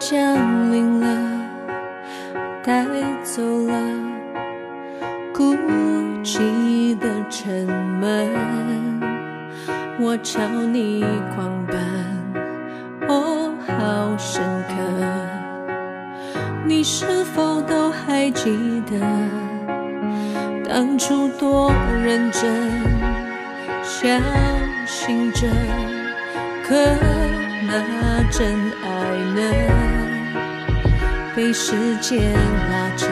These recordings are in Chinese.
降临了，带走了孤寂的沉闷。我朝你狂奔，哦，好深刻。你是否都还记得当初多认真，相信着？可那真爱呢？被时间拉扯，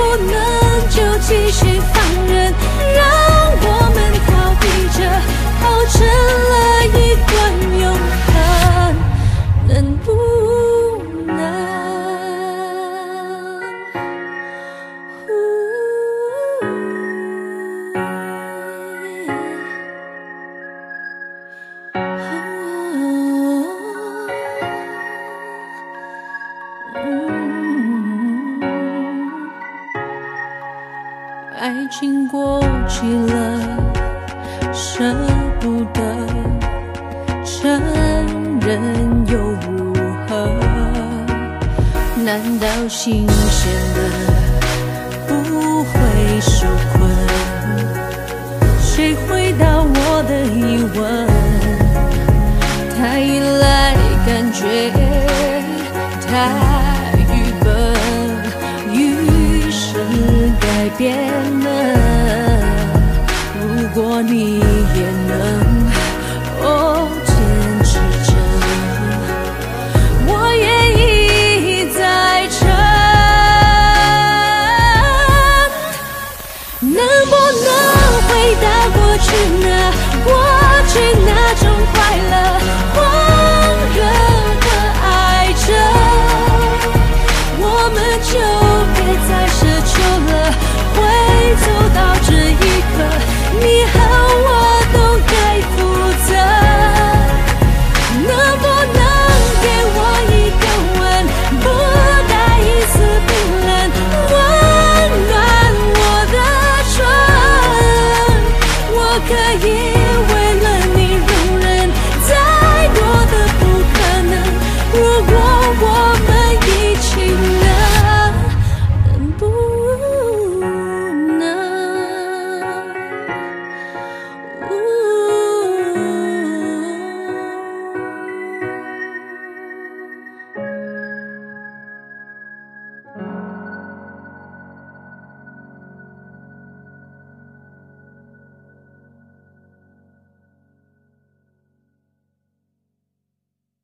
不能就继续放任，让我们逃避着，熬成了一爱情过期了舍不得承认又如何难道新鲜的不会受困？谁回答我的疑问？太依赖感觉太变了。如果你也能，哦，坚持着，我也一再撑。能不能回到过去呢？过去呢？